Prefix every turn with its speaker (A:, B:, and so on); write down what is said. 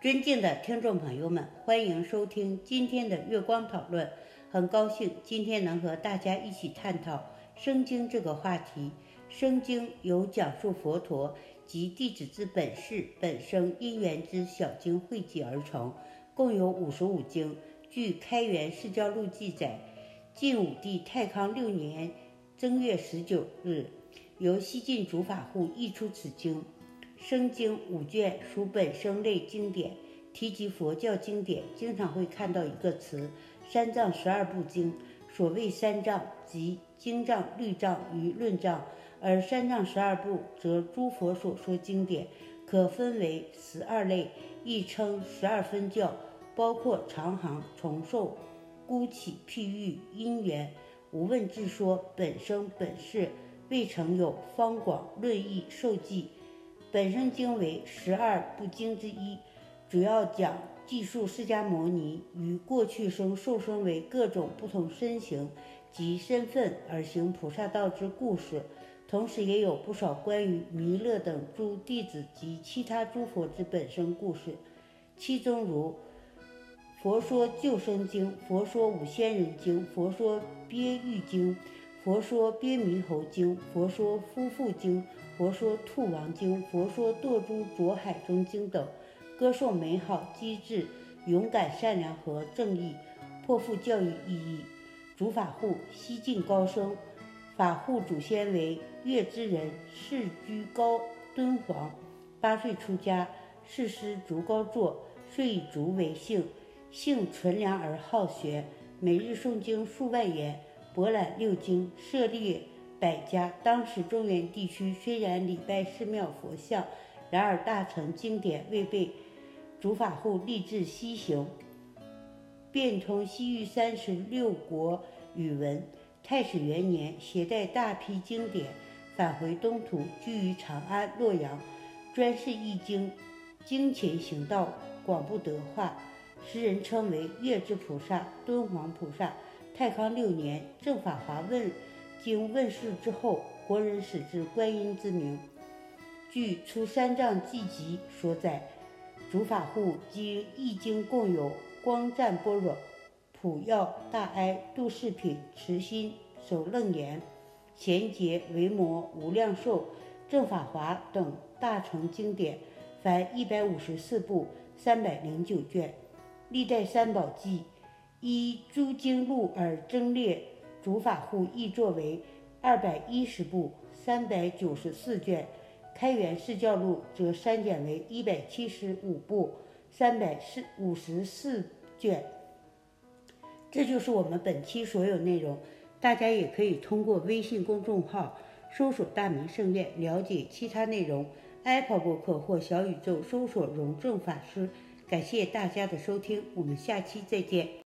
A: 尊敬的听众朋友们，欢迎收听今天的月光讨论。很高兴今天能和大家一起探讨《生经》这个话题。《生经》由讲述佛陀及弟子之本事、本生因缘之小经汇集而成，共有五十五经。据《开元释教录》记载，晋武帝太康六年正月十九日，由西晋主法护译出此经。生经五卷属本生类经典，提及佛教经典，经常会看到一个词“三藏十二部经”。所谓三藏，即经藏、律藏与论藏；而三藏十二部，则诸佛所说经典，可分为十二类，亦称十二分教，包括长行、重寿、孤起、譬喻、因缘、无问自说、本生、本事、未曾有、方广、论义、受记。本生经为十二部经之一，主要讲记述释迦牟尼于过去生受生为各种不同身形及身份而行菩萨道之故事，同时也有不少关于弥勒等诸弟子及其他诸佛之本身故事。其中如《佛说救生经》《佛说五仙人经》《佛说鳖喻经》。佛说鳖弥猴经，佛说夫妇经，佛说兔王经，佛说堕诸浊海中经等，歌颂美好、机智、勇敢、善良和正义，颇富教育意义。主法护，西晋高僧，法护祖先为月之人，世居高敦煌。八岁出家，世师竹高坐，遂以竹为姓，性纯良而好学，每日诵经数万言。博览六经，涉猎百家。当时中原地区虽然礼拜寺庙佛像，然而大乘经典未被主法后立志西行，变通西域三十六国语文。太始元年，携带大批经典返回东土，居于长安、洛阳，专事易经，精勤行道，广布德化，时人称为月之菩萨、敦煌菩萨。太康六年，正法华问经问世之后，国人始知观音之名。据《出三藏记集》所载，主法护及译经共有光赞般若、普药大哀、度世品、慈心、守楞严、贤劫、维摩、无量寿、正法华等大乘经典，凡一百五十四部，三百零九卷。历代三宝记。依诸经录而增列，主法护译作为二百一十部，三百九十四卷；开元释教录则删减为一百七十五部，三百四五十四卷。这就是我们本期所有内容。大家也可以通过微信公众号搜索“大明圣院”了解其他内容。Apple 博客或小宇宙搜索“荣正法师”。感谢大家的收听，我们下期再见。